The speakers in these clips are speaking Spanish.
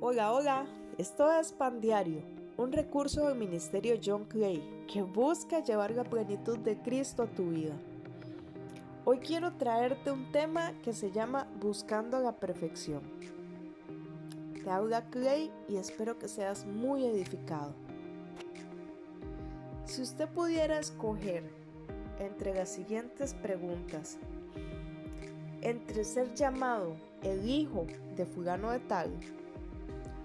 Hola, hola, esto es Pan Diario, un recurso del Ministerio John Clay que busca llevar la plenitud de Cristo a tu vida. Hoy quiero traerte un tema que se llama Buscando la Perfección. Te habla Clay y espero que seas muy edificado. Si usted pudiera escoger entre las siguientes preguntas, entre ser llamado el hijo de fulano de tal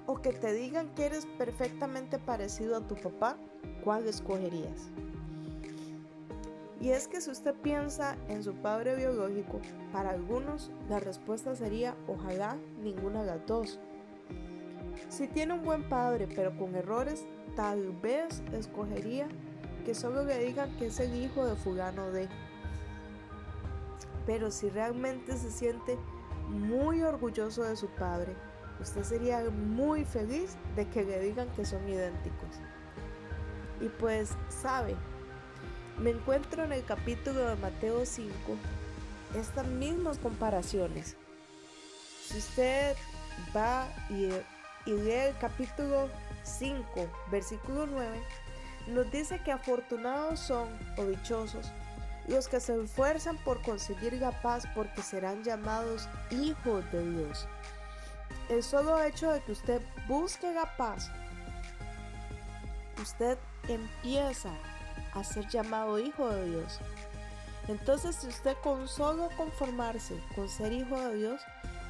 o que te digan que eres perfectamente parecido a tu papá, ¿cuál escogerías? Y es que si usted piensa en su padre biológico, para algunos la respuesta sería ojalá ninguna de las dos. Si tiene un buen padre pero con errores, tal vez escogería que solo le digan que es el hijo de fulano de. Pero si realmente se siente muy orgulloso de su padre, usted sería muy feliz de que le digan que son idénticos. Y pues sabe, me encuentro en el capítulo de Mateo 5 estas mismas comparaciones. Si usted va y, lee el capítulo 5, versículo 9, nos dice que afortunados son o dichosos los que se esfuerzan por conseguir la paz porque serán llamados hijos de Dios. El solo hecho de que usted busque la paz, usted empieza a ser llamado hijo de Dios. Entonces, si usted con solo conformarse con ser hijo de Dios,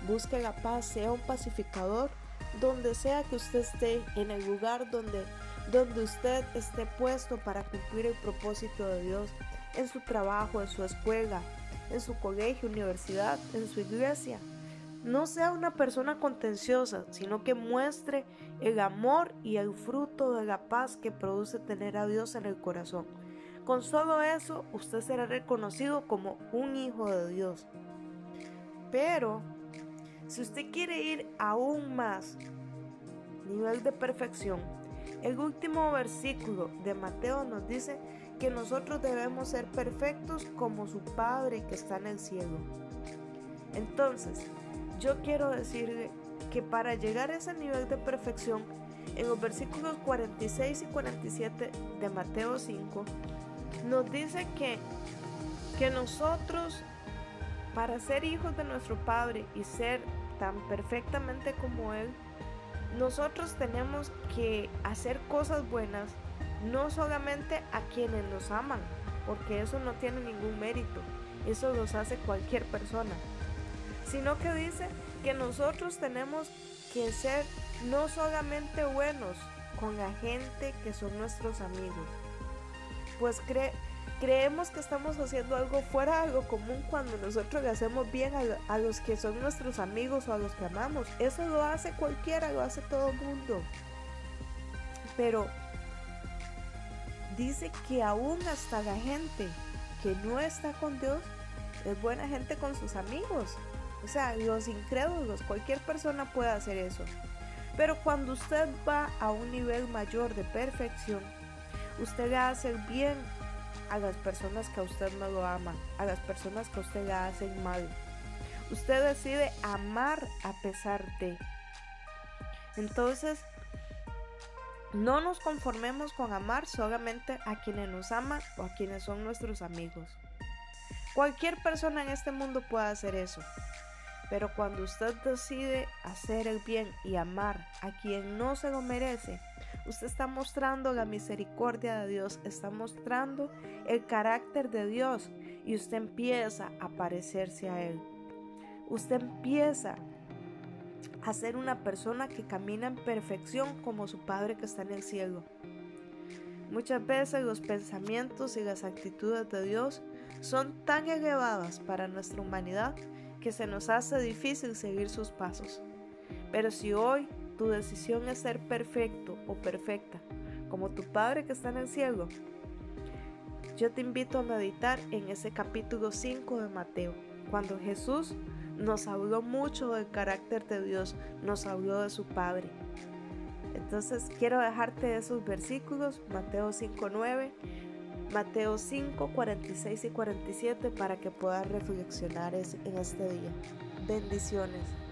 busque la paz, sea un pacificador, donde sea que usted esté, en el lugar donde, donde usted esté puesto para cumplir el propósito de Dios, en su trabajo, en su escuela, en su colegio, universidad, en su iglesia. No sea una persona contenciosa, sino que muestre el amor y el fruto de la paz que produce tener a Dios en el corazón. Con solo eso, usted será reconocido como un hijo de Dios. Pero, si usted quiere ir aún más, nivel de perfección, el último versículo de Mateo nos dice que nosotros debemos ser perfectos como su Padre que está en el cielo. Entonces, yo quiero decirle que para llegar a ese nivel de perfección, en los versículos 46 y 47 de Mateo 5, nos dice que, que nosotros, para ser hijos de nuestro Padre y ser tan perfectamente como Él, nosotros tenemos que hacer cosas buenas no solamente a quienes nos aman, porque eso no tiene ningún mérito, eso los hace cualquier persona, sino que dice que nosotros tenemos que ser no solamente buenos con la gente que son nuestros amigos, pues creemos que estamos haciendo algo fuera de lo común cuando nosotros le hacemos bien a, a los que son nuestros amigos o a los que amamos. Eso lo hace cualquiera, lo hace todo el mundo. Pero dice que aún hasta la gente que no está con Dios es buena gente con sus amigos. O sea, los incrédulos, cualquier persona puede hacer eso. Pero cuando usted va a un nivel mayor de perfección, usted le hace el bien a las personas que a usted no lo aman, a las personas que a usted le hacen mal. Usted decide amar a pesar de. Entonces, no nos conformemos con amar solamente a quienes nos aman o a quienes son nuestros amigos. Cualquier persona en este mundo puede hacer eso. Pero cuando usted decide hacer el bien y amar a quien no se lo merece, usted está mostrando la misericordia de Dios, está mostrando el carácter de Dios y usted empieza a parecerse a Él. Usted empieza a ser una persona que camina en perfección como su Padre que está en el cielo. Muchas veces los pensamientos y las actitudes de Dios son tan elevadas para nuestra humanidad que se nos hace difícil seguir sus pasos. Pero si hoy tu decisión es ser perfecto o perfecta, como tu Padre que está en el cielo, yo te invito a meditar en ese capítulo 5 de Mateo, cuando Jesús nos habló mucho del carácter de Dios, nos habló de su Padre. Entonces quiero dejarte esos versículos, Mateo 5.9, Mateo 5, 46 y 47, para que puedas reflexionar en este día. Bendiciones.